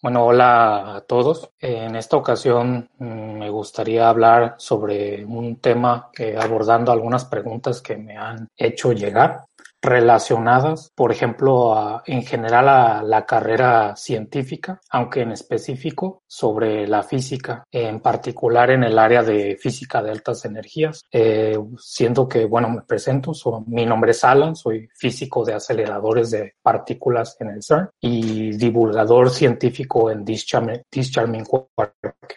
Bueno, hola a todos. En esta ocasión mm, me gustaría hablar sobre un tema que abordando algunas preguntas que me han hecho llegar relacionadas, por ejemplo, en general a la carrera científica, aunque en específico sobre la física, en particular en el área de física de altas energías, eh, siendo que, bueno, me presento, mi nombre es Alan, soy físico de aceleradores de partículas en el CERN y divulgador científico en Discharming Quark.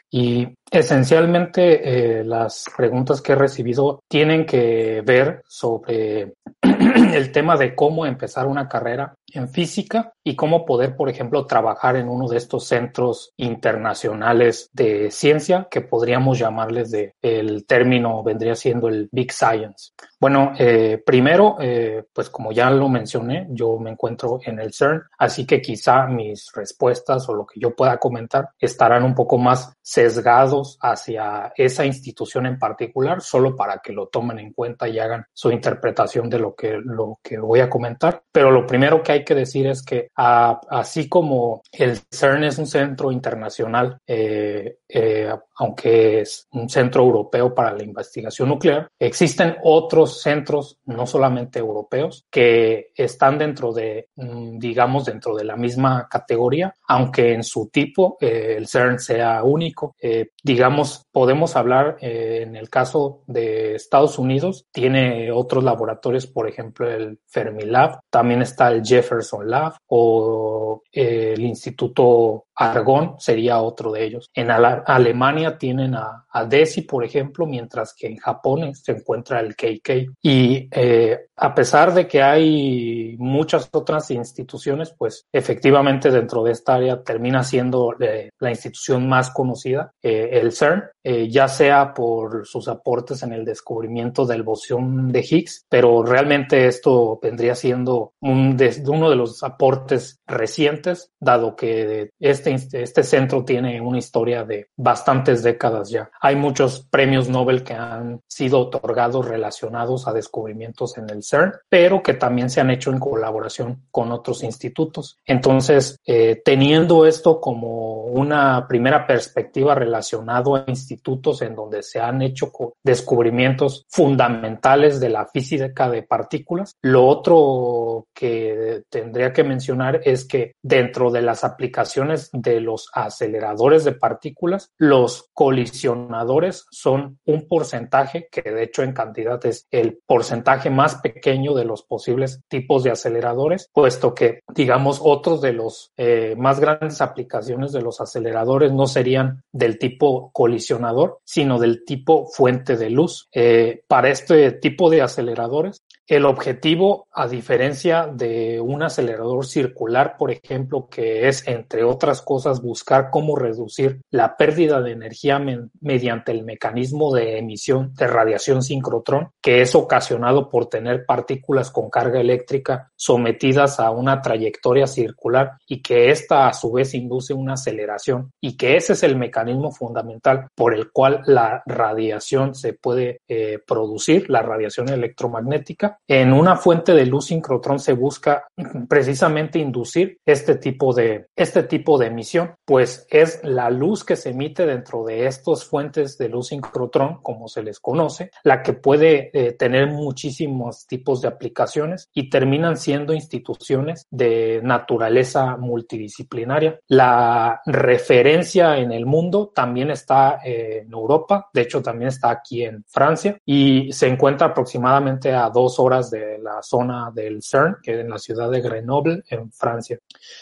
Y esencialmente eh, las preguntas que he recibido tienen que ver sobre el tema de cómo empezar una carrera en física y cómo poder, por ejemplo, trabajar en uno de estos centros internacionales de ciencia que podríamos llamarles de, el término vendría siendo el Big Science. Bueno, eh, primero, eh, pues como ya lo mencioné, yo me encuentro en el CERN, así que quizá mis respuestas o lo que yo pueda comentar estarán un poco más sesgados hacia esa institución en particular, solo para que lo tomen en cuenta y hagan su interpretación de lo que, lo que voy a comentar. Pero lo primero que hay que decir es que así como el CERN es un centro internacional, eh, eh, aunque es un centro europeo para la investigación nuclear, existen otros centros, no solamente europeos, que están dentro de, mm, digamos, dentro de la misma categoría, aunque en su tipo eh, el CERN sea único. digamos, podemos hablar en el caso de Estados Unidos, tiene otros laboratorios, por ejemplo, el Fermilab, también está el Jefferson Lab o el Instituto Argón sería otro de ellos. En Alemania tienen a, DESI, por ejemplo, mientras que en Japón se encuentra el KK. Y eh, a pesar de que hay muchas otras instituciones, pues efectivamente dentro de esta área termina siendo eh, la institución más conocida, eh, el CERN, ya sea por sus aportes en el descubrimiento del bosón de Higgs, pero realmente esto vendría siendo un uno de los aportes recientes, dado que este, este, centro tiene una historia de bastantes décadas ya. Hay muchos premios Nobel que han sido otorgados relacionados a descubrimientos en el CERN, pero que también se han hecho en colaboración con otros institutos. Entonces, eh, teniendo esto como una primera perspectiva relacionado a institutos en donde se han hecho descubrimientos fundamentales de la física de partículas, lo otro que tendría que mencionar es que dentro de las aplicaciones de los aceleradores de partículas, los colisionadores son un porcentaje que de hecho en cantidad es el porcentaje más pequeño de los posibles tipos de aceleradores, puesto que digamos otros de los eh, más grandes aplicaciones de los aceleradores no serían del tipo colisionador, sino del tipo fuente de luz. Eh, para este tipo de aceleradores, el objetivo, a diferencia de un acelerador circular, por ejemplo, que es, entre otras cosas, buscar cómo reducir la pérdida de energía mediante el mecanismo de emisión de radiación sincrotrón, que es ocasionado por tener partículas con carga eléctrica sometidas a una trayectoria circular y que ésta a su vez induce una aceleración y que ese es el mecanismo fundamental por el cual la radiación se puede eh, producir, la radiación electromagnética en una fuente de luz sincrotrón se busca precisamente inducir este tipo de, este tipo de emisión, pues es la luz que se emite dentro de estas fuentes de luz sincrotrón, como se les conoce, la que puede eh, tener muchísimos tipos de aplicaciones y terminan siendo instituciones de naturaleza multidisciplinaria. La referencia en el mundo también está eh, en Europa, de hecho también está aquí en Francia y se encuentra aproximadamente a dos horas de la zona del CERN, que es en la ciudad de Grenoble, en Francia.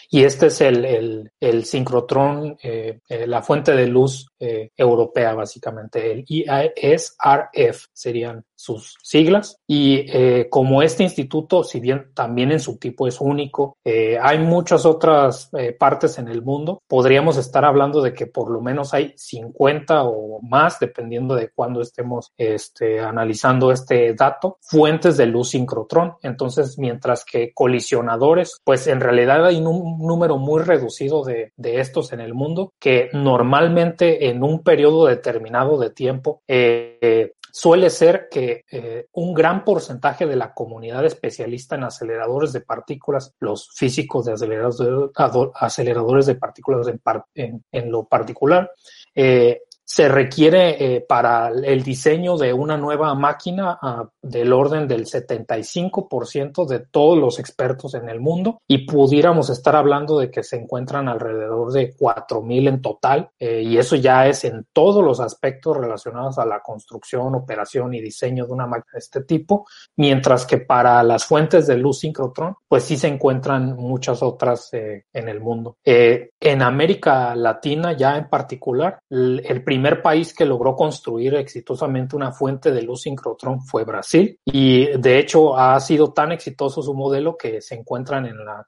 Y este es el, el, el sincrotrón, eh, eh, la fuente de luz eh, europea, básicamente. El IASRF serían sus siglas. Y como este instituto, si bien también en su tipo es único, hay muchas otras partes en el mundo, podríamos estar hablando de que por lo menos hay 50 o más, dependiendo de cuándo estemos este, analizando este dato, fuentes de luz sincrotrón. Entonces, mientras que colisionadores, pues en realidad hay un número muy reducido de, de estos en el mundo que normalmente en un periodo determinado de tiempo eh, suele ser que eh, un gran porcentaje de la comunidad especialista en aceleradores de partículas, los físicos de aceleradores de, partículas en, lo particular, eh, se requiere eh, para el diseño de una nueva máquina uh, del orden del 75% de todos los expertos en el mundo y pudiéramos estar hablando de que se encuentran alrededor de 4.000 en total eh, y eso ya es en todos los aspectos relacionados a la construcción, operación y diseño de una máquina de este tipo, mientras que para las fuentes de luz sincrotrón pues sí se encuentran muchas otras eh, en el mundo. en América Latina ya en particular, el, el primer país que logró construir exitosamente una fuente de luz sincrotrón fue Brasil. Y de hecho ha sido tan exitoso su modelo que se encuentran en la,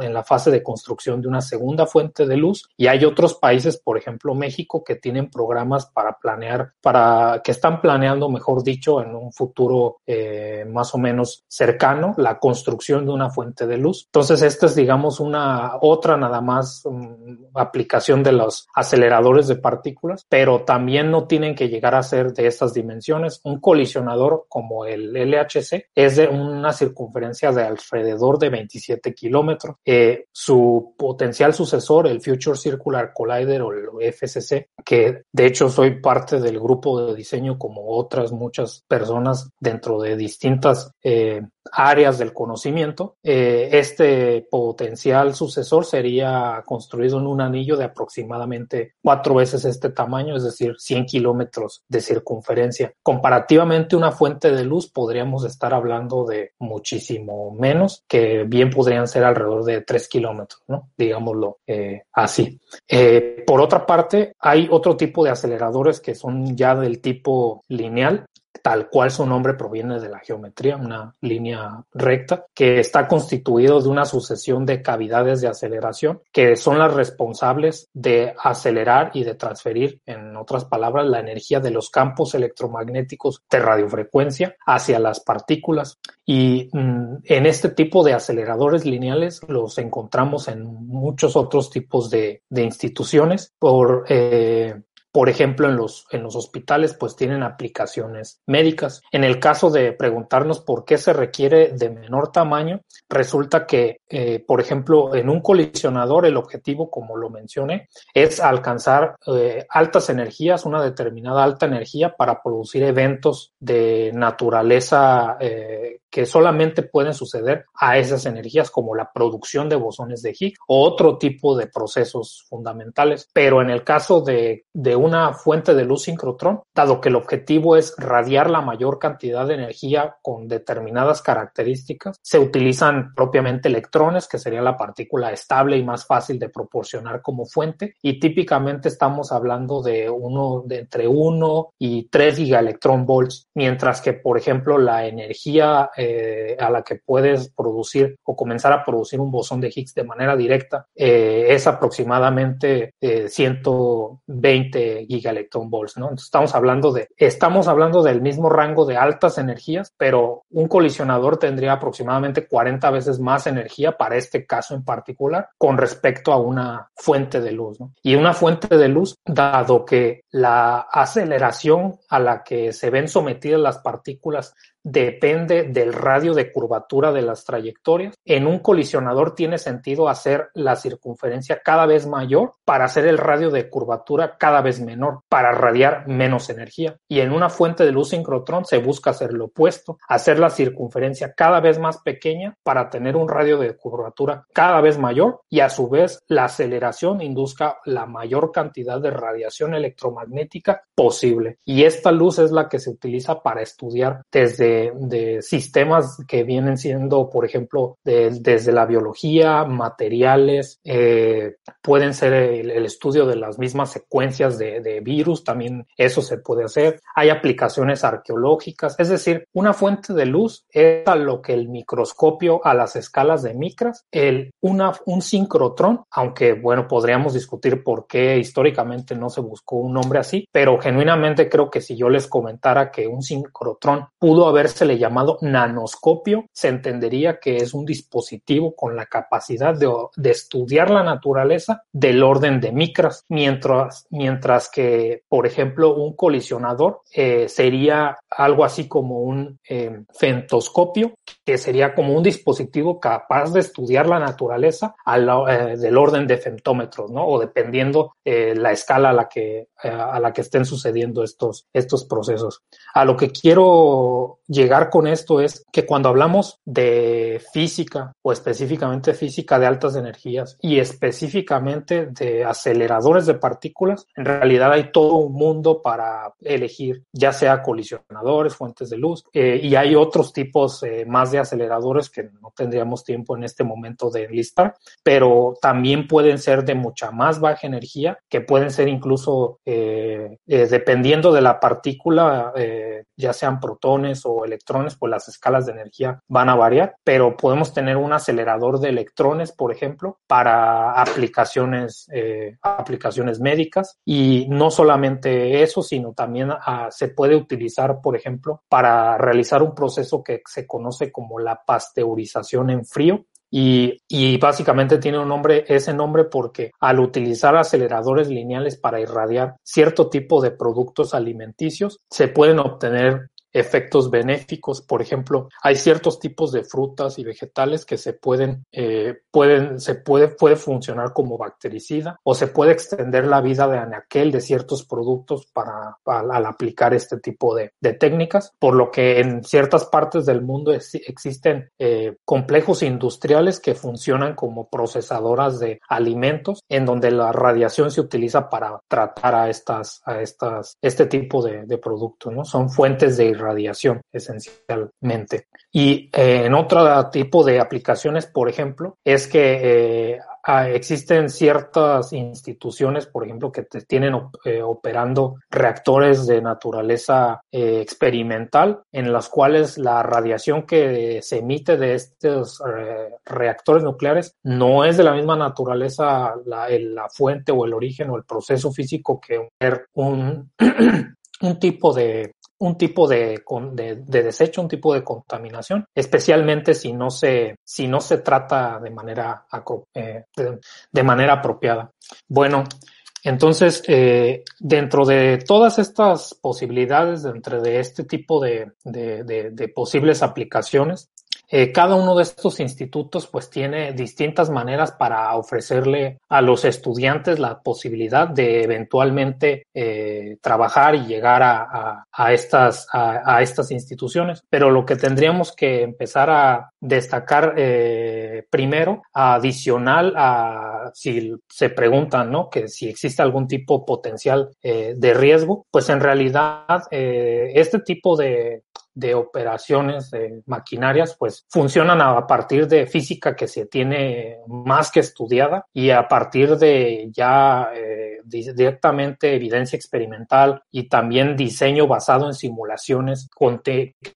en la fase de construcción de una segunda fuente de luz. Y hay otros países, por ejemplo México, que tienen programas para planear, para que están planeando, mejor dicho, en un futuro eh, más o menos cercano, la construcción de una fuente de luz. Entonces, esta es, digamos, una otra nada más um, aplicación de los aceleradores de partículas pero también no tienen que llegar a ser de estas dimensiones. Un colisionador como el LHC es de una circunferencia de alrededor de 27 kilómetros. Eh, su potencial sucesor, el Future Circular Collider o el FCC, que de hecho soy parte del grupo de diseño como otras muchas personas dentro de distintas eh, áreas del conocimiento. Eh, este potencial sucesor sería construido en un anillo de aproximadamente cuatro veces este tamaño, es decir, 100 kilómetros de circunferencia. Comparativamente, una fuente de luz podríamos estar hablando de muchísimo menos, que bien podrían ser alrededor de 3 kilómetros, ¿no? Digámoslo eh, así. Eh, por otra parte, hay otro tipo de aceleradores que son ya del tipo lineal, tal cual su nombre proviene de la geometría, una línea recta, que está constituido de una sucesión de cavidades de aceleración que son las responsables de acelerar y de transferir, en otras palabras, la energía de los campos electromagnéticos de radiofrecuencia hacia las partículas. Y mm, en este tipo de aceleradores lineales los encontramos en muchos otros tipos de, instituciones por eh, por ejemplo, en los, en los hospitales, pues tienen aplicaciones médicas. En el caso de preguntarnos por qué se requiere de menor tamaño, resulta que, eh, por ejemplo, en un colisionador, el objetivo, como lo mencioné, es alcanzar eh, altas energías, una determinada alta energía para producir eventos de naturaleza eh, que solamente pueden suceder a esas energías como la producción de bosones de Higgs o otro tipo de procesos fundamentales. Pero en el caso de, de una fuente de luz sincrotrón, dado que el objetivo es radiar la mayor cantidad de energía con determinadas características, se utilizan propiamente electrones, que sería la partícula estable y más fácil de proporcionar como fuente, y típicamente estamos hablando de uno de entre 1 y 3 gigaelectron volts, mientras que, por ejemplo, la energía eh, a la que puedes producir o comenzar a producir un bosón de Higgs de manera directa eh, es aproximadamente 120 eh, gigaelectron volts, ¿no? Entonces estamos hablando de, estamos hablando del mismo rango de altas energías, pero un colisionador tendría aproximadamente 40 veces más energía para este caso en particular con respecto a una fuente de luz. Y una fuente de luz, dado que la aceleración a la que se ven sometidas las partículas depende del radio de curvatura de las trayectorias. En un colisionador tiene sentido hacer la circunferencia cada vez mayor para hacer el radio de curvatura cada vez menor, para radiar menos energía. Y en una fuente de luz sincrotrón se busca hacer lo opuesto, hacer la circunferencia cada vez más pequeña para tener un radio de curvatura cada vez mayor y a su vez la aceleración induzca la mayor cantidad de radiación electromagnética posible. Y esta luz es la que se utiliza para estudiar desde de, sistemas que vienen siendo, por ejemplo, desde la biología, materiales, eh, pueden ser el, estudio de las mismas secuencias de, de, virus, también eso se puede hacer. Hay aplicaciones arqueológicas, es decir, una fuente de luz es a lo que el microscopio a las escalas de micras, el, una, un sincrotrón, aunque bueno, podríamos discutir por qué históricamente no se buscó un nombre así, pero genuinamente creo que si yo les comentara que un sincrotrón pudo haber habérsele llamado nanoscopio, se entendería que es un dispositivo con la capacidad de, de estudiar la naturaleza del orden de micras, mientras, mientras que, por ejemplo, un colisionador eh, sería algo así como un eh, fentoscopio, que sería como un dispositivo capaz de estudiar la naturaleza eh, del orden de femtómetros, ¿no? O dependiendo eh, la escala a la que a la que estén sucediendo estos estos procesos. A lo que quiero llegar con esto es que cuando hablamos de física o específicamente física de altas energías y específicamente de aceleradores de partículas, en realidad hay todo un mundo para elegir, ya sea colisionadores, fuentes de luz, eh, y hay otros tipos eh, más de aceleradores que no tendríamos tiempo en este momento de enlistar, pero también pueden ser de mucha más baja energía, que pueden ser incluso eh, dependiendo de la partícula, ya sean protones o electrones, pues las escalas de energía van a variar, pero podemos tener un acelerador de electrones, por ejemplo, para aplicaciones, aplicaciones médicas. Y no solamente eso, sino también ah, se puede utilizar, por ejemplo, para realizar un proceso que se conoce como la pasteurización en frío, y, y, básicamente tiene un nombre, ese nombre porque al utilizar aceleradores lineales para irradiar cierto tipo de productos alimenticios, se pueden obtener efectos benéficos. Por ejemplo, hay ciertos tipos de frutas y vegetales que se pueden, eh, pueden, se puede, puede funcionar como bactericida o se puede extender la vida de anaquel de ciertos productos para, al aplicar este tipo de, de, técnicas, por lo que en ciertas partes del mundo existen eh, complejos industriales que funcionan como procesadoras de alimentos en donde la radiación se utiliza para tratar a estas, a estas, este tipo de, de productos, ¿no? Son fuentes de radiación esencialmente. Y eh, en otro tipo de aplicaciones, por ejemplo, es que eh, existen ciertas instituciones, por ejemplo, que te tienen eh, operando reactores de naturaleza experimental, en las cuales la radiación que se emite de estos reactores nucleares no es de la misma naturaleza la, la, fuente o el origen o el proceso físico que un tipo de un tipo de, de, de, desecho, un tipo de contaminación, especialmente si no se, si no se trata de manera, eh, de, manera apropiada. Bueno, entonces, eh, dentro de todas estas posibilidades, dentro de este tipo de posibles aplicaciones, eh, cada uno de estos institutos pues tiene distintas maneras para ofrecerle a los estudiantes la posibilidad de eventualmente eh, trabajar y llegar a, estas instituciones. Pero lo que tendríamos que empezar a destacar eh, primero, adicional a si se preguntan, ¿no? Que si existe algún tipo potencial de riesgo, pues en realidad este tipo de, de operaciones de maquinarias, pues funcionan a partir de física que se tiene más que estudiada y a partir de ya eh, directamente evidencia experimental y también diseño basado en simulaciones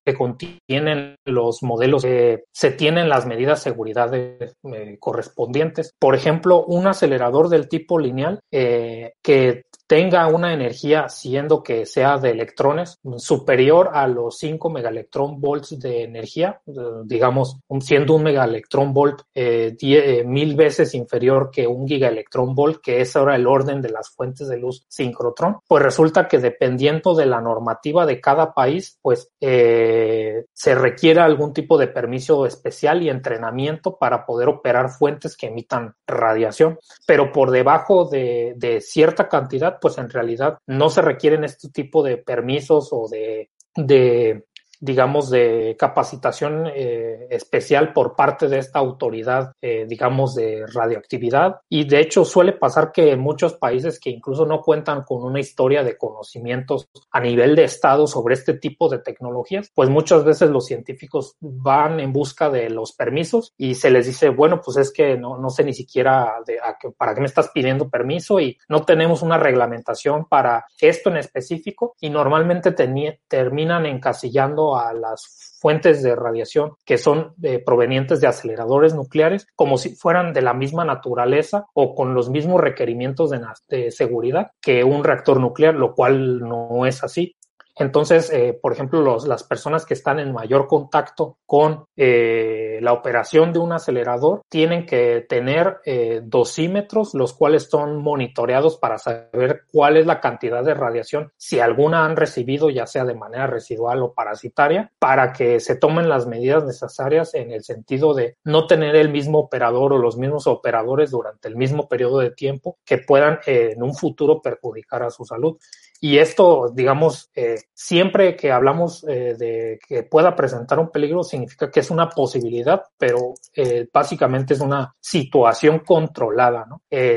que contienen los modelos se tienen las medidas de seguridad eh, correspondientes. Por ejemplo, un acelerador del tipo lineal eh, que tenga una energía, siendo que sea de electrones, superior a los 5 megaelectron volts de energía, eh, digamos, siendo un megaelectron volt eh, eh, mil veces inferior que un gigaelectron volt, que es ahora el orden de las fuentes de luz sincrotrón, pues resulta que dependiendo de la normativa de cada país, pues se requiere algún tipo de permiso especial y entrenamiento para poder operar fuentes que emitan radiación, pero por debajo de, de cierta cantidad pues en realidad no se requieren este tipo de permisos o de, de digamos, de capacitación eh, especial por parte de esta autoridad, eh, digamos, de radioactividad. Y de hecho suele pasar que en muchos países que incluso no cuentan con una historia de conocimientos a nivel de Estado sobre este tipo de tecnologías, pues muchas veces los científicos van en busca de los permisos y se les dice, bueno, pues es que no, no sé ni siquiera de, para qué me estás pidiendo permiso y no tenemos una reglamentación para esto en específico y normalmente terminan encasillando a las fuentes de radiación que son eh, provenientes de aceleradores nucleares como si fueran de la misma naturaleza o con los mismos requerimientos de, de seguridad que un reactor nuclear, lo cual no es así. Entonces, eh, por ejemplo, las personas que están en mayor contacto con eh, la operación de un acelerador tienen que tener eh, dosímetros, los cuales son monitoreados para saber cuál es la cantidad de radiación, si alguna han recibido, ya sea de manera residual o parasitaria, para que se tomen las medidas necesarias en el sentido de no tener el mismo operador o los mismos operadores durante el mismo periodo de tiempo que puedan en un futuro perjudicar a su salud. Y esto, digamos, eh, siempre que hablamos eh, de que pueda presentar un peligro, significa que es una posibilidad, pero eh, básicamente es una situación controlada,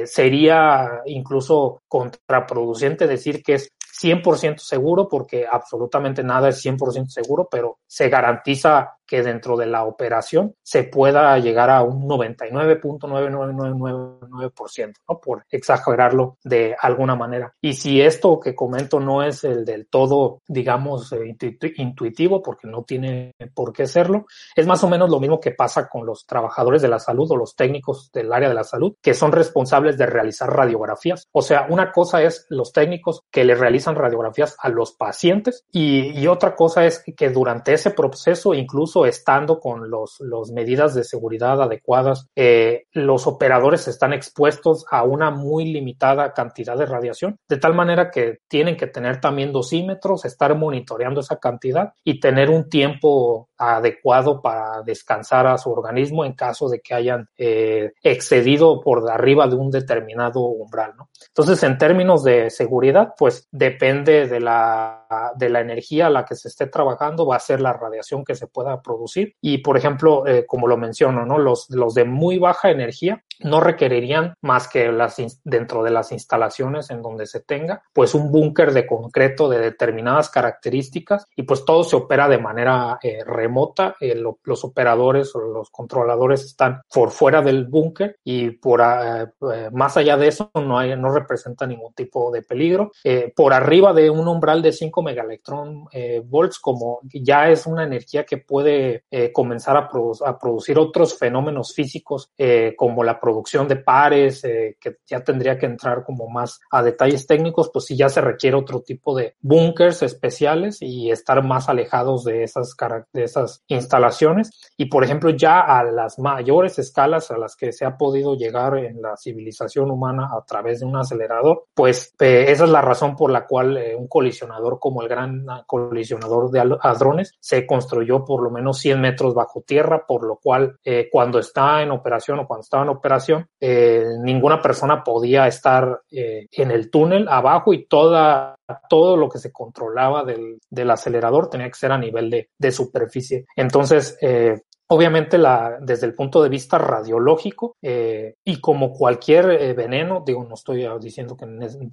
sería incluso contraproducente decir que es 100% seguro porque absolutamente nada es 100% seguro, pero se garantiza que dentro de la operación se pueda llegar a un 99.99999%, ¿no? Por exagerarlo de alguna manera. Y si esto que comento no es el del todo, digamos, eh, intuitivo, porque no tiene por qué serlo, es más o menos lo mismo que pasa con los trabajadores de la salud o los técnicos del área de la salud, que son responsables de realizar radiografías. O sea, una cosa es los técnicos que le realizan radiografías a los pacientes y, y otra cosa es que durante ese proceso, incluso estando con los, los medidas de seguridad adecuadas, eh, los operadores están expuestos a una muy limitada cantidad de radiación, de tal manera que tienen que tener también dosímetros, estar monitoreando esa cantidad y tener un tiempo adecuado para descansar a su organismo en caso de que hayan eh, excedido por arriba de un determinado umbral, ¿no? Entonces, en términos de seguridad, pues depende de la, de la energía a la que se esté trabajando, va a ser la radiación que se pueda producir. Y, por ejemplo, eh, como lo menciono, ¿no? Los, los de muy baja energía no requerirían más que las dentro de las instalaciones en donde se tenga, pues un búnker de concreto de determinadas características y pues todo se opera de manera eh, remota. Eh, lo, los operadores o los controladores están por fuera del búnker y por uh, más allá de eso no hay, no representa ningún tipo de peligro. Eh, por arriba de un umbral de 5 megaelectron volts, como ya es una energía que puede comenzar a, produ a, producir otros fenómenos físicos como la producción de pares, eh, que ya tendría que entrar como más a detalles técnicos, pues sí ya se requiere otro tipo de búnkers especiales y estar más alejados de esas, de esas instalaciones. Y por ejemplo, ya a las mayores escalas a las que se ha podido llegar en la civilización humana a través de un acelerador, pues eh, esa es la razón por la cual eh, un colisionador como el gran colisionador de hadrones se construyó por lo menos 100 metros bajo tierra, por lo cual eh, cuando está en operación o cuando estaba en operación eh, ninguna persona podía estar eh, en el túnel abajo y toda, todo lo que se controlaba del, del acelerador tenía que ser a nivel de, de superficie. Entonces, eh, Obviamente, la, desde el punto de vista radiológico, eh, y como cualquier eh, veneno, digo, no estoy diciendo que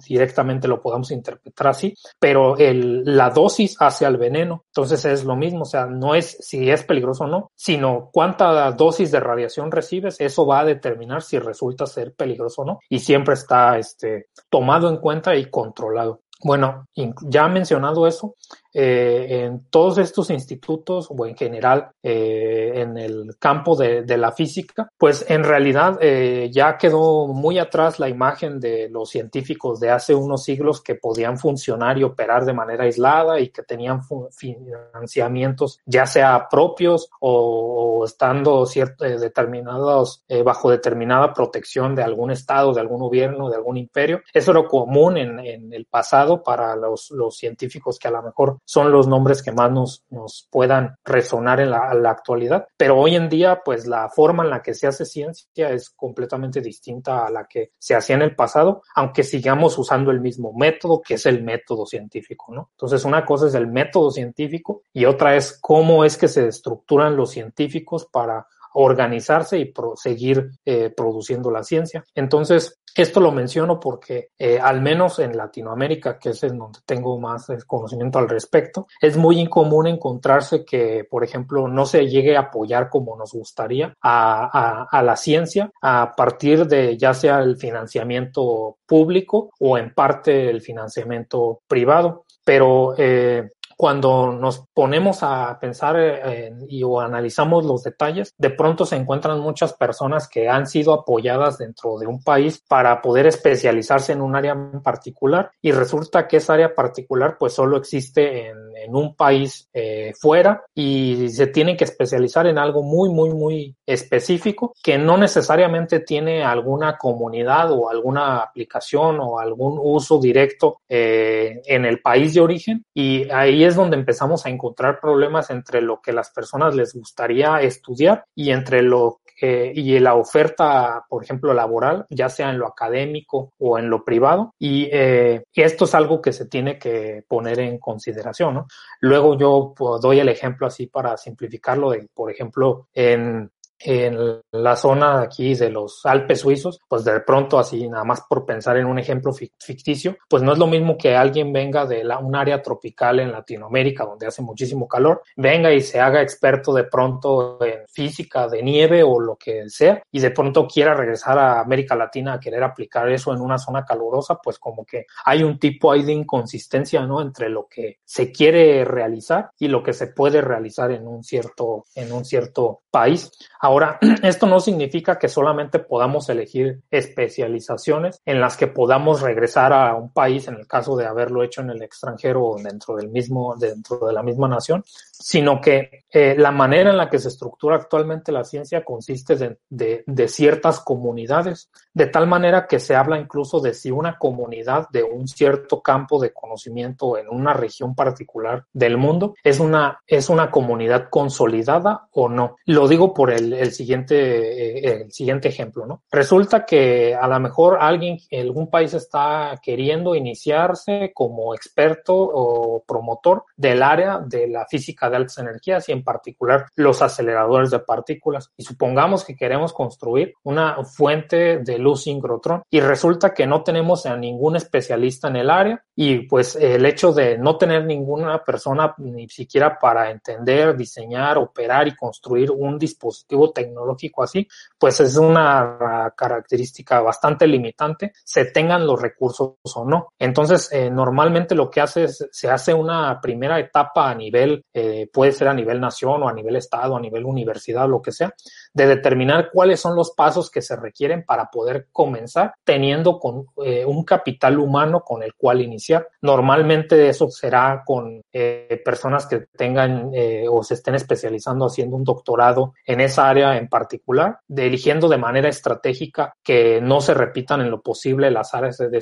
directamente lo podamos interpretar así, pero el, la dosis hacia el veneno, entonces es lo mismo, o sea, no es si es peligroso o no, sino cuánta dosis de radiación recibes, eso va a determinar si resulta ser peligroso o no, y siempre está este, tomado en cuenta y controlado. Bueno, ya mencionado eso, eh, en todos estos institutos o en general eh, en el campo de, la física, pues en realidad eh, ya quedó muy atrás la imagen de los científicos de hace unos siglos que podían funcionar y operar de manera aislada y que tenían financiamientos ya sea propios o, estando cierto, eh, determinados eh, bajo determinada protección de algún estado, de algún gobierno, de algún imperio. Eso era común en, el pasado para los científicos que a lo mejor son los nombres que más nos, nos puedan resonar en la, actualidad. Pero hoy en día, pues la forma en la que se hace ciencia es completamente distinta a la que se hacía en el pasado, aunque sigamos usando el mismo método, que es el método científico, ¿no? Entonces, una cosa es el método científico y otra es cómo es que se estructuran los científicos para organizarse y seguir eh, produciendo la ciencia. Entonces, esto lo menciono porque eh, al menos en Latinoamérica, que es en donde tengo más eh, conocimiento al respecto, es muy incomún encontrarse que, por ejemplo, no se llegue a apoyar como nos gustaría a, a, a la ciencia a partir de ya sea el financiamiento público o en parte el financiamiento privado. Pero eh, cuando nos ponemos a pensar eh, y o analizamos los detalles, de pronto se encuentran muchas personas que han sido apoyadas dentro de un país para poder especializarse en un área particular y resulta que esa área particular pues solo existe en, un país eh, fuera y se tienen que especializar en algo muy, muy, muy específico que no necesariamente tiene alguna comunidad o alguna aplicación o algún uso directo eh, en el país de origen. Y ahí es donde empezamos a encontrar problemas entre lo que las personas les gustaría estudiar y entre lo que y la oferta, por ejemplo, laboral, ya sea en lo académico o en lo privado. Y, eh, esto es algo que se tiene que poner en consideración. Luego yo pues, doy el ejemplo así para simplificarlo de, por ejemplo, en en la zona aquí de los Alpes suizos, pues de pronto así, nada más por pensar en un ejemplo ficticio, pues no es lo mismo que alguien venga de la, un área tropical en Latinoamérica donde hace muchísimo calor, venga y se haga experto de pronto en física de nieve o lo que sea y de pronto quiera regresar a América Latina a querer aplicar eso en una zona calurosa, pues como que hay un tipo ahí de inconsistencia, ¿no? Entre lo que se quiere realizar y lo que se puede realizar en un cierto, en un cierto país. Ahora, esto no significa que solamente podamos elegir especializaciones en las que podamos regresar a un país en el caso de haberlo hecho en el extranjero o dentro del mismo, dentro de la misma nación, sino que eh, la manera en la que se estructura actualmente la ciencia consiste de, ciertas comunidades, de tal manera que se habla incluso de si una comunidad de un cierto campo de conocimiento en una región particular del mundo es una, es una comunidad consolidada o no. Lo digo por el, el siguiente, eh, el siguiente ejemplo, ¿no? Resulta que a lo mejor alguien, algún país está queriendo iniciarse como experto o promotor del área de la física de altas energías y en particular los aceleradores de partículas. Y supongamos que queremos construir una fuente de luz sincrotrón y resulta que no tenemos a ningún especialista en el área y pues el hecho de no tener ninguna persona ni siquiera para entender, diseñar, operar y construir un dispositivo tecnológico así, pues es una característica bastante limitante, se tengan los recursos o no. Entonces, eh, normalmente lo que hace es, se hace una primera etapa a nivel eh, puede ser a nivel nación o a nivel estado, a nivel universidad, lo que sea, de determinar cuáles son los pasos que se requieren para poder comenzar teniendo con, eh, un capital humano con el cual iniciar. Normalmente eso será con eh, personas que tengan eh, o se estén especializando haciendo un doctorado en esa área en particular, de, eligiendo de manera estratégica que no se repitan en lo posible las áreas de,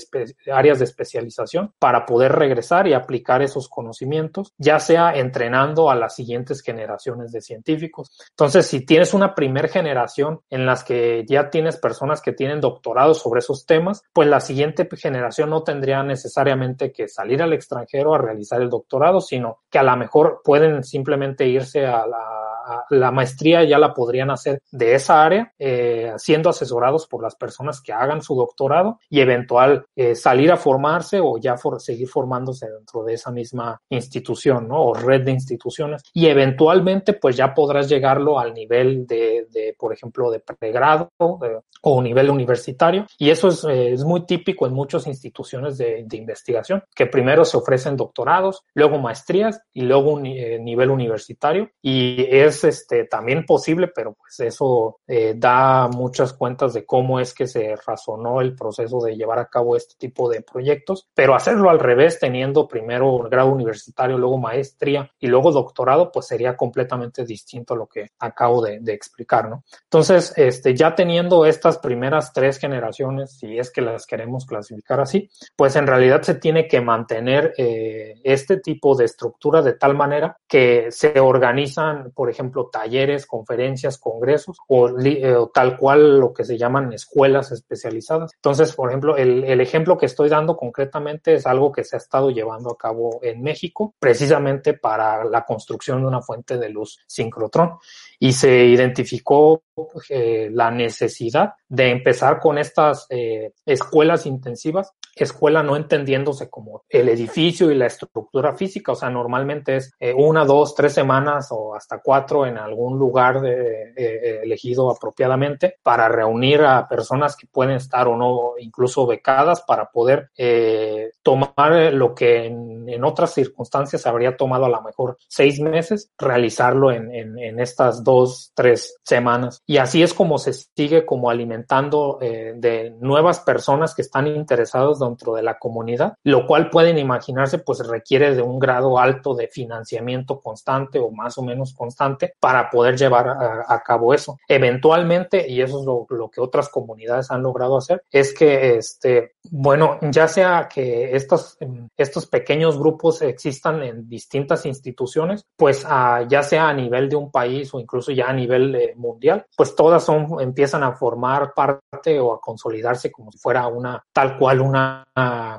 áreas de especialización para poder regresar y aplicar esos conocimientos, ya sea entrenando a las siguientes generaciones de científicos. Entonces, si tienes una primera generación en las que ya tienes personas que tienen doctorado sobre esos temas, pues la siguiente generación no tendría necesariamente que salir al extranjero a realizar el doctorado, sino que a lo mejor pueden simplemente irse a la la maestría ya la podrían hacer de esa área, eh, siendo asesorados por las personas que hagan su doctorado y eventual eh, salir a formarse o ya seguir formándose dentro de esa misma institución. O red de instituciones. Y eventualmente, pues ya podrás llegarlo al nivel de, por ejemplo, de pregrado o nivel universitario. Y eso es, eh, es muy típico en muchas instituciones de, de, investigación, que primero se ofrecen doctorados, luego maestrías y luego un nivel universitario. Y es este, también posible, pero pues eso eh, da muchas cuentas de cómo es que se razonó el proceso de llevar a cabo este tipo de proyectos, pero hacerlo al revés, teniendo primero grado universitario, luego maestría y luego doctorado, pues sería completamente distinto a lo que acabo de, explicar, ¿no? Entonces, este, ya teniendo estas primeras tres generaciones, si es que las queremos clasificar así, pues en realidad se tiene que mantener eh, este tipo de estructura de tal manera que se organizan, por ejemplo, talleres, conferencias, congresos eh, o, tal cual lo que se llaman escuelas especializadas. Entonces, por ejemplo, el, el, ejemplo que estoy dando concretamente es algo que se ha estado llevando a cabo en México, precisamente para la construcción de una fuente de luz sincrotrón. Y se identificó eh, la necesidad de empezar con estas eh, escuelas intensivas escuela no entendiéndose como el edificio y la estructura física, o sea, normalmente es eh, una, dos, tres semanas o hasta cuatro en algún lugar de, eh, elegido apropiadamente para reunir a personas que pueden estar o no incluso becadas para poder eh, tomar lo que en, en, otras circunstancias habría tomado a lo mejor seis meses, realizarlo en, en, en estas dos, tres semanas. Y así es como se sigue como alimentando de nuevas personas que están interesados dentro de la comunidad, lo cual pueden imaginarse pues requiere de un grado alto de financiamiento constante o más o menos constante para poder llevar a, cabo eso. Eventualmente, y eso es lo, lo, que otras comunidades han logrado hacer, es que este, bueno, ya sea que estos, estos pequeños grupos existan en distintas instituciones, pues a, ya sea a nivel de un país o incluso ya a nivel eh, mundial, pues todas son, empiezan a formar parte o a consolidarse como si fuera una tal cual una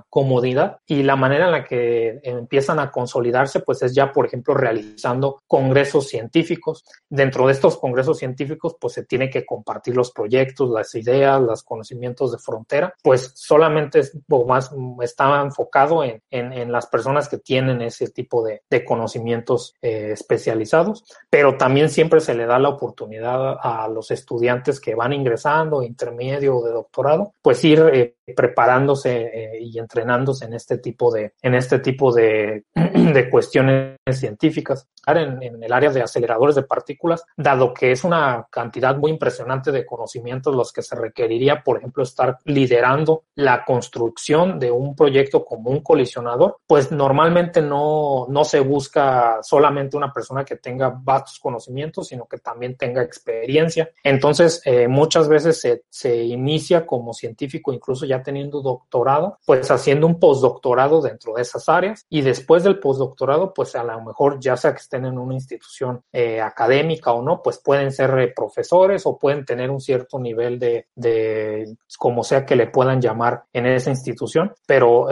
comodidad. Y la manera en la que empiezan a consolidarse pues es ya por ejemplo realizando congresos científicos. Dentro de estos congresos científicos pues se tiene que compartir los proyectos las ideas los conocimientos de frontera. Pues solamente es, más está enfocado en, en, en, las personas que tienen ese tipo de, de conocimientos eh, especializados. Pero también siempre se le da la oportunidad a los estudiantes que van ingresando intermedio o de doctorado pues ir eh, preparándose eh, y entrenándose en este tipo de, en este tipo de, de cuestiones científicas. En, en, el área de aceleradores de partículas, dado que es una cantidad muy impresionante de conocimientos los que se requeriría, por ejemplo, estar liderando la construcción de un proyecto como un colisionador, pues normalmente no, no se busca solamente una persona que tenga vastos conocimientos, sino que también tenga experiencia. Entonces, eh, muchas veces se, se inicia como científico, incluso ya teniendo doctorado, pues haciendo un postdoctorado dentro de esas áreas y después del postdoctorado, pues a lo mejor ya sea que estén en una institución eh, académica o no, pues pueden ser eh, profesores o pueden tener un cierto nivel de, de, como sea que le puedan llamar en esa institución, pero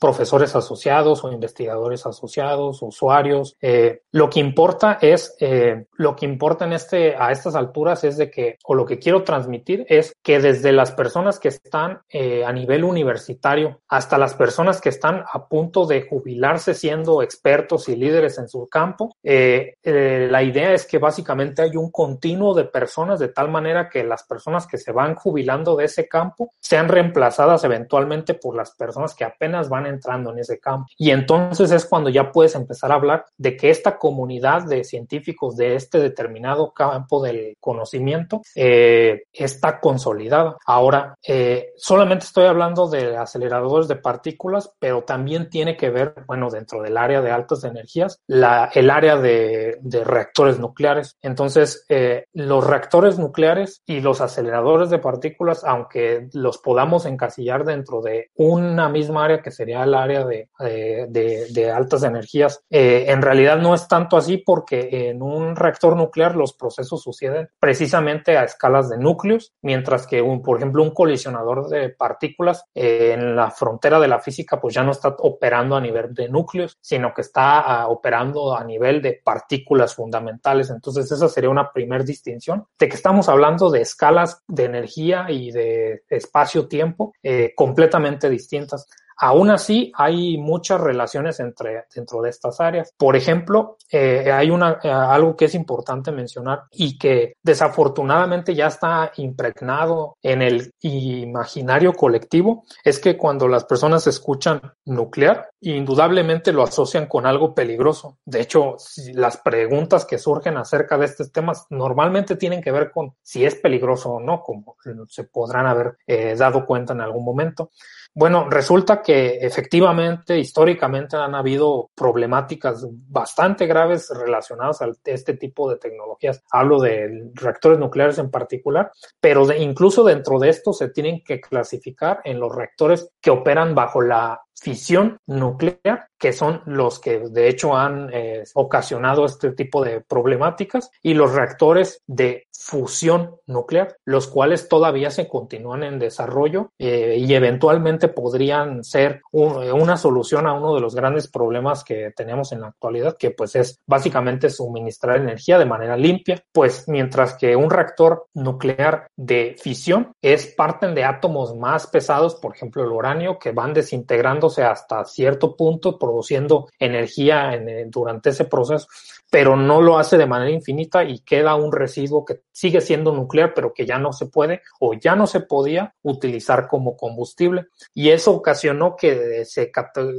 profesores asociados o investigadores asociados, usuarios. Eh, lo que importa es, eh, lo que importa en este, a estas alturas es de que, o lo que quiero transmitir es que desde las personas que están eh, a nivel universitario hasta las personas que están a punto de jubilarse siendo expertos y líderes en su campo, la idea es que básicamente hay un continuo de personas de tal manera que las personas que se van jubilando de ese campo sean reemplazadas eventualmente por las personas que apenas van entrando en ese campo. Y entonces es cuando ya puedes empezar a hablar de que esta comunidad de científicos de este determinado campo del conocimiento eh, está consolidada. Ahora, eh, solamente estoy hablando de aceleradores de partículas, pero también tiene que ver, bueno, dentro del área de altas energías, la, el área de, de reactores nucleares. Entonces, eh, los reactores nucleares y los aceleradores de partículas, aunque los podamos encasillar dentro de una misma área que sería el área de, de, de altas energías. Eh, en realidad no es tanto así porque en un reactor nuclear los procesos suceden precisamente a escalas de núcleos, mientras que, un, por ejemplo, un colisionador de partículas eh, en la frontera de la física pues ya no está operando a nivel de núcleos, sino que está uh, operando a nivel de partículas fundamentales. Entonces esa sería una primera distinción de que estamos hablando de escalas de energía y de espacio-tiempo eh, completamente distintas. Aún así, hay muchas relaciones entre, dentro de estas áreas. Por ejemplo, eh, hay una, eh, algo que es importante mencionar y que desafortunadamente ya está impregnado en el imaginario colectivo, es que cuando las personas escuchan nuclear, indudablemente lo asocian con algo peligroso. De hecho, las preguntas que surgen acerca de estos temas normalmente tienen que ver con si es peligroso o no, como se podrán haber eh, dado cuenta en algún momento. Bueno, resulta que efectivamente, históricamente han habido problemáticas bastante graves relacionadas a este tipo de tecnologías. Hablo de reactores nucleares en particular, pero de, incluso dentro de esto se tienen que clasificar en los reactores que operan bajo la fisión nuclear, que son los que de hecho han eh, ocasionado este tipo de problemáticas, y los reactores de fusión nuclear, los cuales todavía se continúan en desarrollo eh, y eventualmente podrían ser una solución a uno de los grandes problemas que tenemos en la actualidad, que pues es básicamente suministrar energía de manera limpia, pues mientras que un reactor nuclear de fisión es parten de átomos más pesados, por ejemplo el uranio, que van desintegrándose hasta cierto punto, produciendo energía en, durante ese proceso pero no lo hace de manera infinita y queda un residuo que sigue siendo nuclear, pero que ya no se puede o ya no se podía utilizar como combustible. Y eso ocasionó que se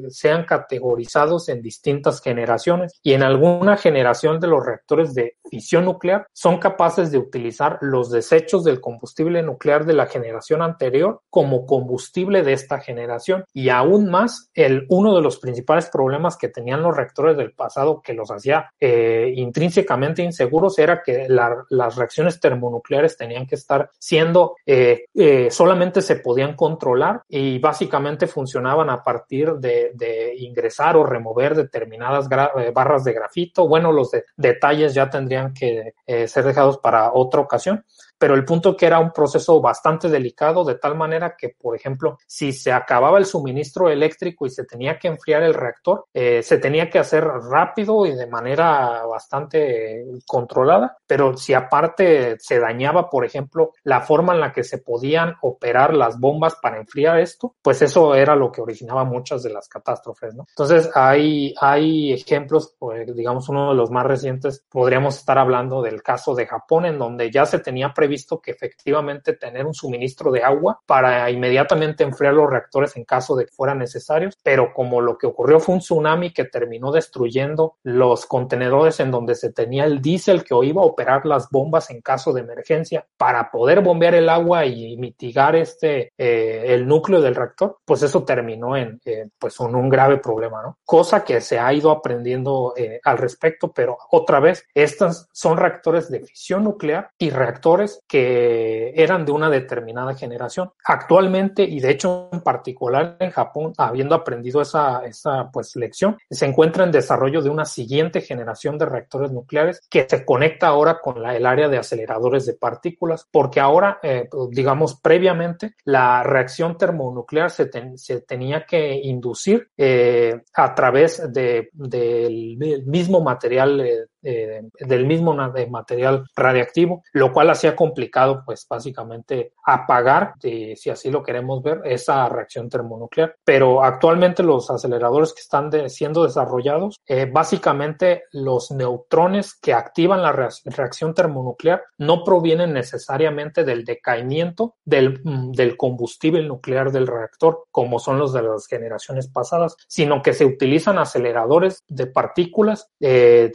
sean categorizados en distintas generaciones y en alguna generación de los reactores de fisión nuclear son capaces de utilizar los desechos del combustible nuclear de la generación anterior como combustible de esta generación. Y aún más, el, uno de los principales problemas que tenían los reactores del pasado que los hacía eh, intrínsecamente inseguros era que las reacciones termonucleares tenían que estar siendo, eh, eh, solamente se podían controlar y básicamente funcionaban a partir de, ingresar o remover determinadas barras de grafito. Bueno, los detalles ya tendrían que ser dejados para otra ocasión pero el punto que era un proceso bastante delicado, de tal manera que, por ejemplo, si se acababa el suministro eléctrico y se tenía que enfriar el reactor, eh, se tenía que hacer rápido y de manera bastante controlada, pero si aparte se dañaba, por ejemplo, la forma en la que se podían operar las bombas para enfriar esto, pues eso era lo que originaba muchas de las catástrofes, ¿no? Entonces, hay, hay ejemplos, pues, digamos, uno de los más recientes, podríamos estar hablando del caso de Japón, en donde ya se tenía visto que efectivamente tener un suministro de agua para inmediatamente enfriar los reactores en caso de que fueran necesarios, pero como lo que ocurrió fue un tsunami que terminó destruyendo los contenedores en donde se tenía el diésel que iba a operar las bombas en caso de emergencia para poder bombear el agua y mitigar este eh, el núcleo del reactor, pues eso terminó en eh, pues un, un, grave problema, ¿no? Cosa que se ha ido aprendiendo eh, al respecto, pero otra vez, estas son reactores de fisión nuclear y reactores que eran de una determinada generación. Actualmente, y de hecho en particular en Japón, habiendo aprendido esa, esa pues, lección, se encuentra en desarrollo de una siguiente generación de reactores nucleares que se conecta ahora con el área de aceleradores de partículas, porque ahora, eh, digamos, previamente, la reacción termonuclear se, se tenía que inducir eh, a través de, del mismo material eh, eh, del mismo material radiactivo, lo cual hacía complicado, pues básicamente apagar, si así lo queremos ver, esa reacción termonuclear. Pero actualmente los aceleradores que están siendo desarrollados, eh, básicamente los neutrones que activan la reacción termonuclear no provienen necesariamente del decaimiento del, mm, del combustible nuclear del reactor, como son los de las generaciones pasadas, sino que se utilizan aceleradores de partículas, eh,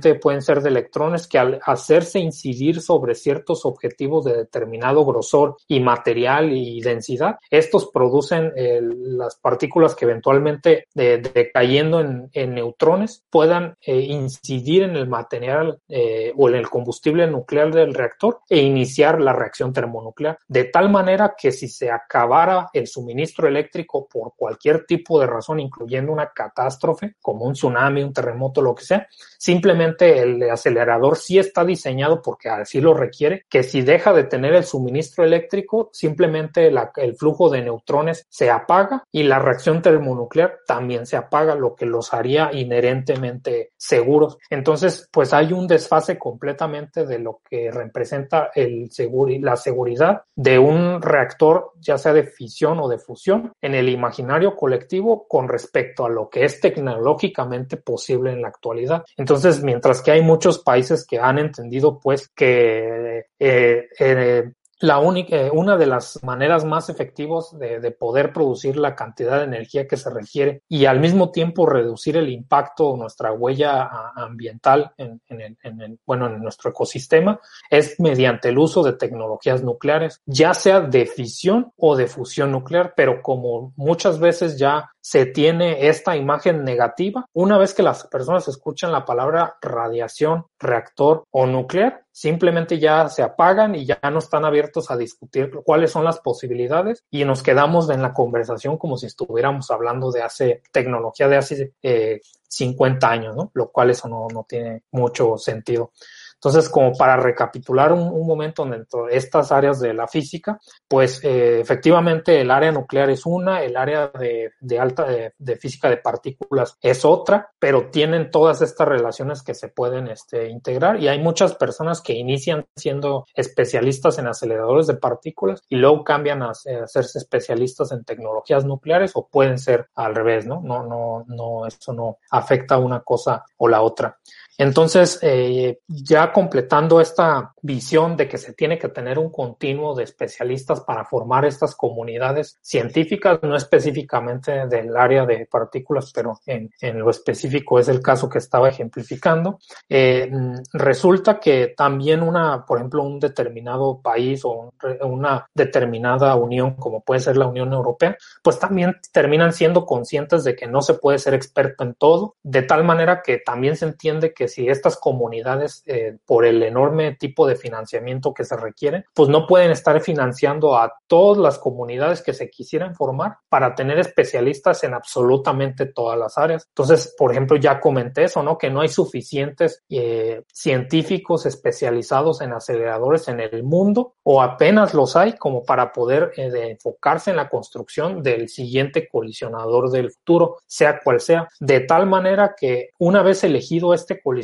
típicamente pueden ser de electrones que al hacerse incidir sobre ciertos objetivos de determinado grosor y material y densidad, estos producen las partículas que eventualmente decayendo en, neutrones puedan eh, incidir en el material eh, o en el combustible nuclear del reactor e iniciar la reacción termonuclear. De tal manera que si se acabara el suministro eléctrico por cualquier tipo de razón, incluyendo una catástrofe como un tsunami, un terremoto, lo que sea, simplemente el acelerador sí está diseñado porque así lo requiere, que si deja de tener el suministro eléctrico, simplemente el flujo de neutrones se apaga y la reacción termonuclear también se apaga, lo que los haría inherentemente seguros. Entonces, pues hay un desfase completamente de lo que representa el seguro, la seguridad de un reactor, ya sea de fisión o de fusión, en el imaginario colectivo con respecto a lo que es tecnológicamente posible en la actualidad. Entonces, mientras que hay muchos países que han entendido pues que eh, eh, la única, eh, una de las maneras más efectivas de, poder producir la cantidad de energía que se requiere y al mismo tiempo reducir el impacto, nuestra huella ambiental en, en, bueno, en nuestro ecosistema es mediante el uso de tecnologías nucleares, ya sea de fisión o de fusión nuclear, pero como muchas veces ya se tiene esta imagen negativa. Una vez que las personas escuchan la palabra radiación, reactor o nuclear, simplemente ya se apagan y ya no están abiertos a discutir cuáles son las posibilidades y nos quedamos en la conversación como si estuviéramos hablando de hace tecnología de hace eh, 50 años, ¿no? Lo cual eso no, no tiene mucho sentido. Entonces, como para recapitular un, momento dentro de estas áreas de la física, pues eh, efectivamente el área nuclear es una, el área de, alta de, física de partículas es otra, pero tienen todas estas relaciones que se pueden este, integrar y hay muchas personas que inician siendo especialistas en aceleradores de partículas y luego cambian a, a hacerse especialistas en tecnologías nucleares o pueden ser al revés, ¿no? No, no, no, eso no afecta una cosa o la otra. Entonces, eh, ya completando esta visión de que se tiene que tener un continuo de especialistas para formar estas comunidades científicas, no específicamente del área de partículas, pero en, lo específico es el caso que estaba ejemplificando, eh, resulta que también una, por ejemplo, un determinado país o una determinada unión, como puede ser la Unión Europea, pues también terminan siendo conscientes de que no se puede ser experto en todo, de tal manera que también se entiende que si estas comunidades, eh, por el enorme tipo de financiamiento que se requiere, pues no pueden estar financiando a todas las comunidades que se quisieran formar para tener especialistas en absolutamente todas las áreas. Entonces, por ejemplo, ya comenté eso, ¿no? Que no hay suficientes eh, científicos especializados en aceleradores en el mundo o apenas los hay como para poder eh, enfocarse en la construcción del siguiente colisionador del futuro, sea cual sea, de tal manera que una vez elegido este colisionador,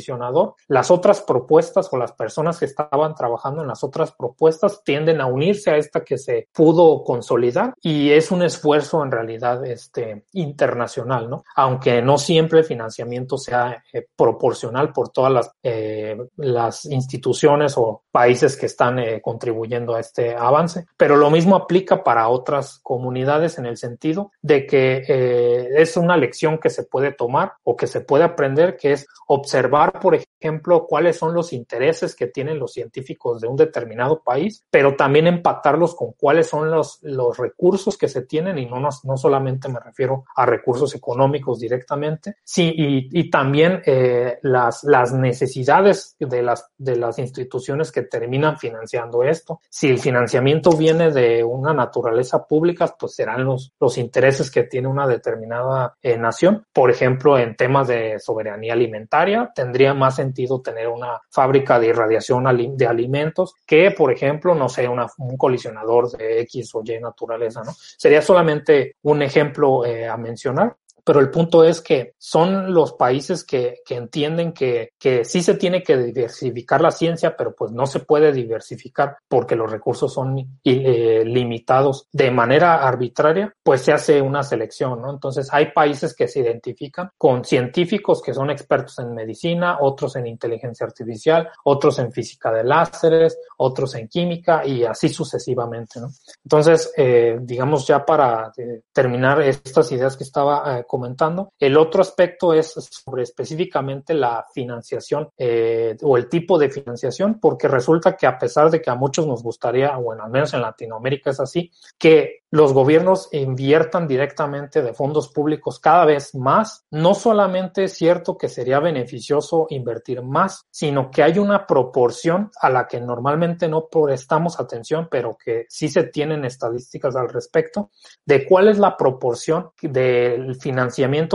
las otras propuestas o las personas que estaban trabajando en las otras propuestas tienden a unirse a esta que se pudo consolidar y es un esfuerzo en realidad este, internacional, ¿no? Aunque no siempre el financiamiento sea eh, proporcional por todas las, eh, las instituciones o países que están eh, contribuyendo a este avance, pero lo mismo aplica para otras comunidades en el sentido de que eh, es una lección que se puede tomar o que se puede aprender, que es observar por ejemplo, cuáles son los intereses que tienen los científicos de un determinado país, pero también empatarlos con cuáles son los, los recursos que se tienen y no, no, no solamente me refiero a recursos económicos directamente, sí, y, y también eh, las, las necesidades de las, de las instituciones que terminan financiando esto. Si el financiamiento viene de una naturaleza pública, pues serán los, los intereses que tiene una determinada eh, nación. Por ejemplo, en temas de soberanía alimentaria, tendría más sentido tener una fábrica de irradiación de alimentos que, por ejemplo, no sé, una, un colisionador de X o Y naturaleza, ¿no? Sería solamente un ejemplo eh, a mencionar pero el punto es que son los países que, que entienden que, que, sí se tiene que diversificar la ciencia, pero pues no se puede diversificar porque los recursos son eh, limitados de manera arbitraria, pues se hace una selección, ¿no? Entonces hay países que se identifican con científicos que son expertos en medicina, otros en inteligencia artificial, otros en física de láseres, otros en química y así sucesivamente, ¿no? Entonces, eh, digamos ya para eh, terminar estas ideas que estaba eh, El otro aspecto es sobre específicamente la financiación eh, o el tipo de financiación, porque resulta que a pesar de que a muchos nos gustaría, bueno, al menos en Latinoamérica es así, que los gobiernos inviertan directamente de fondos públicos cada vez más, no solamente es cierto que sería beneficioso invertir más, sino que hay una proporción a la que normalmente no prestamos atención, pero que sí se tienen estadísticas al respecto, de cuál es la proporción del financiamiento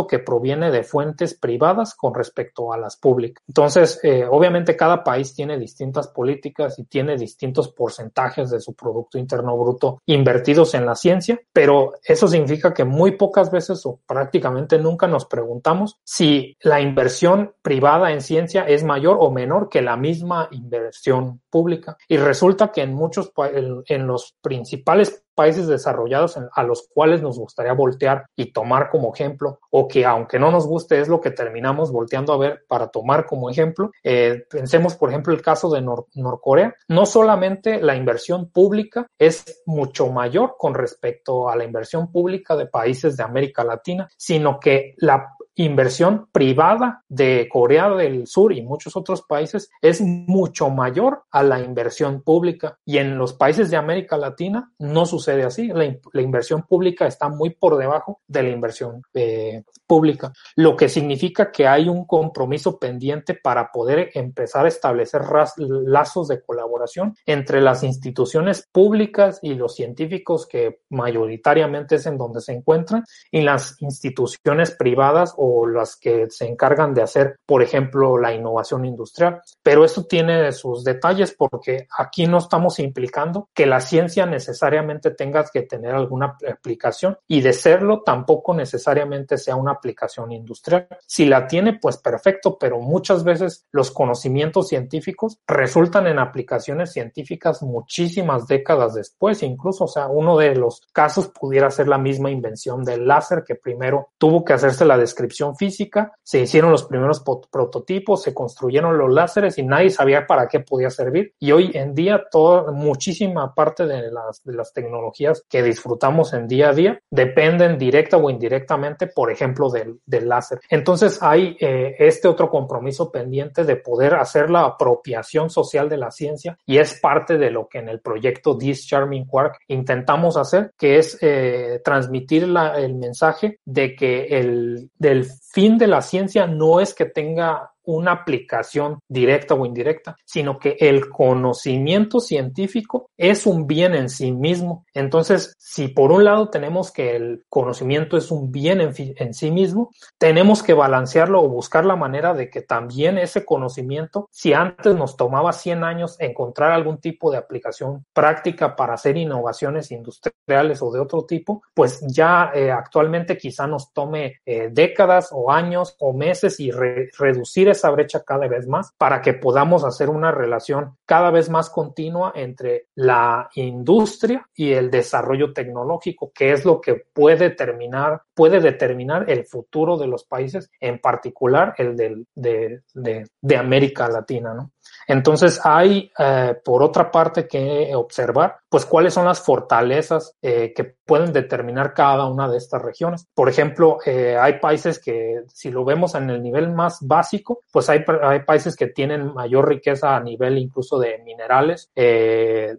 que proviene de fuentes privadas con respecto a las públicas. Entonces, eh, obviamente cada país tiene distintas políticas y tiene distintos porcentajes de su Producto Interno Bruto invertidos en las ciencia, pero eso significa que muy pocas veces o prácticamente nunca nos preguntamos si la inversión privada en ciencia es mayor o menor que la misma inversión pública. Y resulta que en muchos, en, en los principales países desarrollados a los cuales nos gustaría voltear y tomar como ejemplo, o que aunque no nos guste es lo que terminamos volteando a ver para tomar como ejemplo. Eh, pensemos, por ejemplo, el caso de Nor Norcorea. No solamente la inversión pública es mucho mayor con respecto a la inversión pública de países de América Latina, sino que la inversión privada de Corea del Sur y muchos otros países es mucho mayor a la inversión pública. Y en los países de América Latina no sucede así. La, inversión pública está muy por debajo de la inversión eh, pública, lo que significa que hay un compromiso pendiente para poder empezar a establecer lazos de colaboración entre las instituciones públicas y los científicos que mayoritariamente es en donde se encuentran y las instituciones privadas o las que se encargan de hacer, por ejemplo, la innovación industrial. Pero eso tiene sus detalles porque aquí no estamos implicando que la ciencia necesariamente tenga que tener alguna aplicación y de serlo tampoco necesariamente sea una aplicación industrial. Si la tiene, pues perfecto, pero muchas veces los conocimientos científicos resultan en aplicaciones científicas muchísimas décadas después, incluso, o sea, uno de los casos pudiera ser la misma invención del láser que primero tuvo que hacerse la descripción física, se hicieron los primeros prototipos, se construyeron los láseres y nadie sabía para qué podía servir. Y hoy en día, toda, muchísima parte de las, de las tecnologías que disfrutamos en día a día dependen directa o indirectamente, por ejemplo, del, del láser. Entonces hay eh, este otro compromiso pendiente de poder hacer la apropiación social de la ciencia y es parte de lo que en el proyecto This Charming Quark intentamos hacer, que es eh, transmitir la, el mensaje de que el del fin de la ciencia no es que tenga una aplicación directa o indirecta, sino que el conocimiento científico es un bien en sí mismo. Entonces, si por un lado tenemos que el conocimiento es un bien en, sí mismo, tenemos que balancearlo o buscar la manera de que también ese conocimiento, si antes nos tomaba 100 años encontrar algún tipo de aplicación práctica para hacer innovaciones industriales o de otro tipo, pues ya eh, actualmente quizá nos tome eh, décadas o años o meses y reducir esa brecha cada vez más para que podamos hacer una relación cada vez más continua entre la industria y el desarrollo tecnológico, que es lo que puede determinar, puede determinar el futuro de los países, en particular el de, de, de América Latina, ¿no? Entonces hay, eh, por otra parte, que observar, pues cuáles son las fortalezas eh, que pueden determinar cada una de estas regiones. Por ejemplo, eh, hay países que, si lo vemos en el nivel más básico, pues hay, hay países que tienen mayor riqueza a nivel incluso de minerales de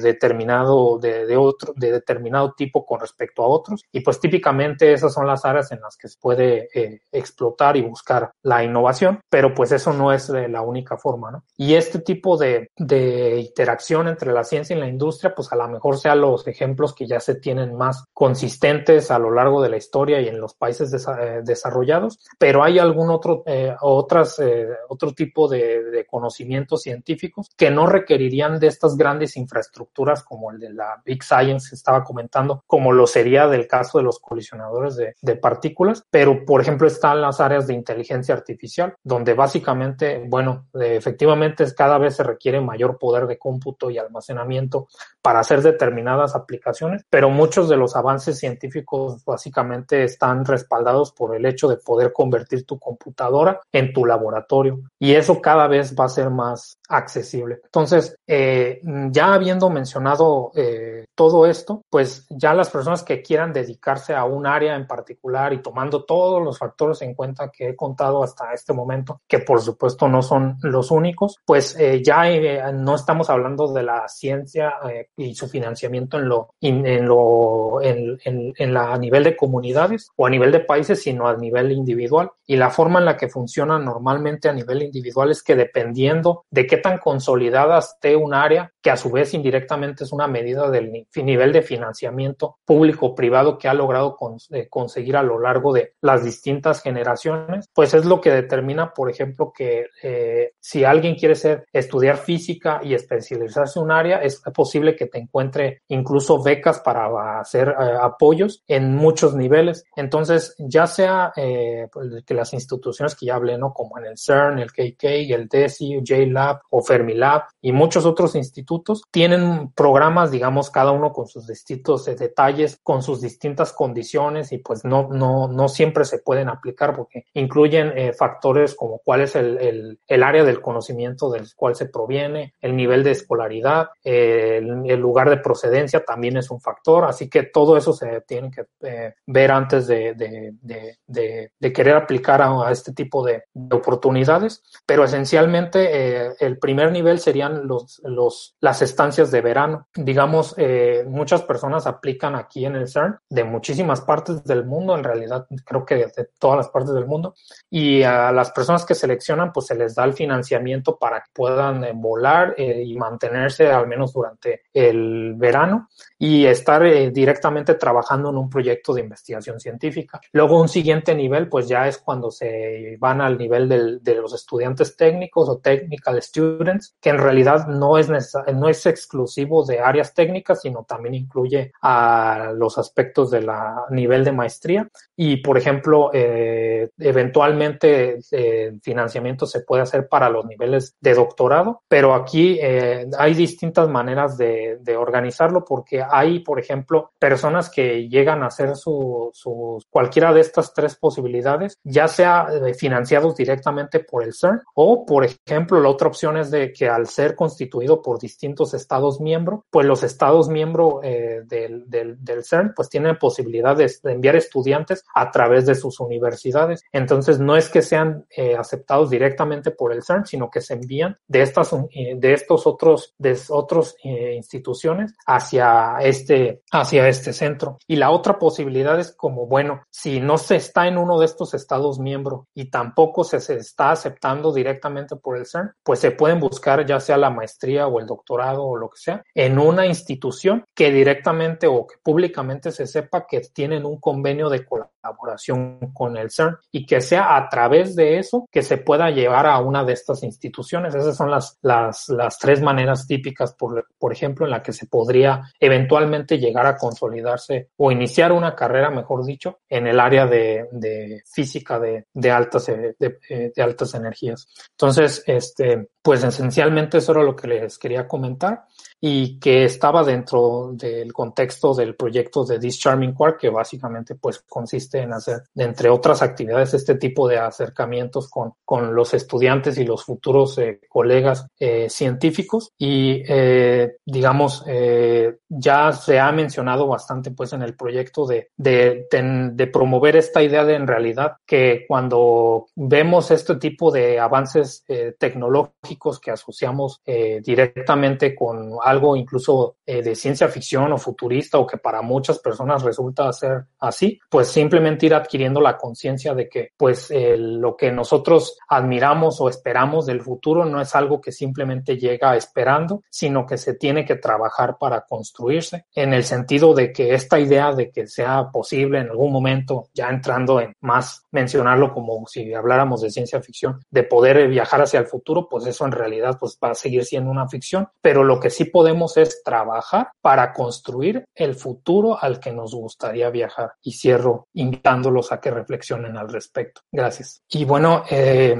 determinado, de, de, otro, de determinado tipo con respecto a otros. Y pues típicamente esas son las áreas en las que se puede explotar y buscar la innovación, pero pues eso no es la única forma, ¿no? Y este tipo de, de interacción entre la ciencia y la industria, pues a lo mejor sean los ejemplos que ya se tienen más consistentes a lo largo de la historia y en los países eh, desarrollados, pero hay algún otro, eh, otras, eh, otro tipo de, de, conocimientos científicos que no requerirían de estas grandes infraestructuras como el de la Big Science que estaba comentando, como lo sería del caso de los colisionadores de, de partículas, pero por ejemplo están las áreas de inteligencia artificial, donde básicamente, bueno, efectivamente cada vez se requiere mayor poder de cómputo y almacenamiento para hacer determinadas aplicaciones, pero muchos de los avances científicos básicamente están respaldados por el hecho de poder convertir tu computadora en tu laboratorio. Y eso cada vez va a ser más accesible. Entonces, eh, ya habiendo mencionado eh, todo esto, pues ya las personas que quieran dedicarse a un área en particular y tomando todos los factores en cuenta que he contado hasta este momento, que por supuesto no son los únicos, pues eh, ya no estamos hablando de la ciencia y su financiamiento en lo, en lo, en, en, la, a nivel de comunidades o a nivel de países, sino a nivel individual. Y la forma en la que funciona normalmente a nivel individual es que dependiendo de qué tan consolidada esté un área, que a su vez indirectamente es una medida del nivel de financiamiento público-privado que ha logrado eh, conseguir a lo largo de las distintas generaciones, pues es lo que determina, por ejemplo, que eh, si alguien quiere ser, estudiar física y especializarse en un área, es posible que te encuentre incluso becas para hacer eh, apoyos en muchos niveles. Entonces, ya sea pues, que las instituciones que ya hablé, ¿no? Como en el CERN, el KK, el DESI, JLab o Fermilab y muchos otros institutos tienen programas, digamos, cada uno con sus distintos eh, detalles, con sus distintas condiciones y pues no, no, no siempre se pueden aplicar porque incluyen eh, factores como cuál es el, el, el, área del conocimiento del cual se proviene, el nivel de escolaridad, el, el, lugar de procedencia también es un factor, así que todo eso se tiene que eh, ver antes de, de, de, de, querer aplicar a, a este tipo de, oportunidades, pero esencialmente eh, el primer nivel serían los, las estancias de verano. Digamos, eh, muchas personas aplican aquí en el CERN de muchísimas partes del mundo, en realidad creo que de todas las partes del mundo, y a las personas que seleccionan pues se les da el financiamiento para que puedan eh, volar eh, y mantenerse al menos durante el verano y estar eh, directamente trabajando en un proyecto de investigación científica. Luego un siguiente nivel pues ya es cuando se van al nivel del, de los estudiantes técnicos o technical students, que en realidad no es, no es exclusivo de áreas técnicas, sino también incluye a los aspectos de la nivel de maestría. Y por ejemplo, eh, eventualmente eh, financiamiento se puede hacer para los niveles de doctorado, pero aquí eh, hay distintas maneras de, de, organizarlo porque hay, por ejemplo, personas que llegan a hacer su, su cualquiera de estas tres posibilidades, ya sea eh, financiados directamente por el CERN o, por ejemplo, la otra opción es de que al ser constituido por distintos estados miembros, pues los estados miembros eh, del, del, del, CERN pues tienen posibilidades de enviar estudiantes a través de sus universidades. Entonces no es que sean eh, aceptados directamente por el CERN, sino que se envían de estas eh, de estos otros de otros eh, instituciones hacia este hacia este centro. Y la otra posibilidad es como bueno, si no se está en uno de estos estados miembros y tampoco se, está aceptando directamente por el CERN, pues se pueden buscar ya sea la maestría o el doctorado o lo que sea en una institución que directamente o que públicamente se sepa que tienen un convenio de colaboración con el CERN y que sea a través de eso que se pueda llevar a una de estas instituciones. Esas son las, las, las tres maneras típicas, por, por ejemplo, en la que se podría eventualmente llegar a consolidarse o iniciar una carrera, mejor dicho, en el área de, física altas, de, de altas energías. Entonces, este, pues esencialmente eso era lo que les quería comentar y que estaba dentro del contexto del proyecto de This Charming Quark, que básicamente pues consiste en hacer, entre otras actividades, este tipo de acercamientos con, con los estudiantes y los futuros eh, colegas eh, científicos. Y eh, digamos, ya se ha mencionado bastante pues en el proyecto de, de, promover esta idea de en realidad que cuando vemos este tipo de avances eh, tecnológicos que asociamos eh, directamente con algo incluso eh, de ciencia ficción o futurista o que para muchas personas resulta ser así, pues simplemente ir adquiriendo la conciencia de que pues eh, lo que nosotros admiramos o esperamos del futuro no es algo que simplemente llega esperando, sino que se tiene que trabajar para construirse en el sentido de que esta idea de que sea posible en algún momento, ya entrando en más mencionarlo como si habláramos de ciencia ficción, de poder viajar hacia el futuro, pues en realidad pues va a seguir siendo una ficción, pero lo que sí podemos es trabajar para construir el futuro al que nos gustaría viajar. Y cierro invitándolos a que reflexionen al respecto. Gracias. Y bueno, eh,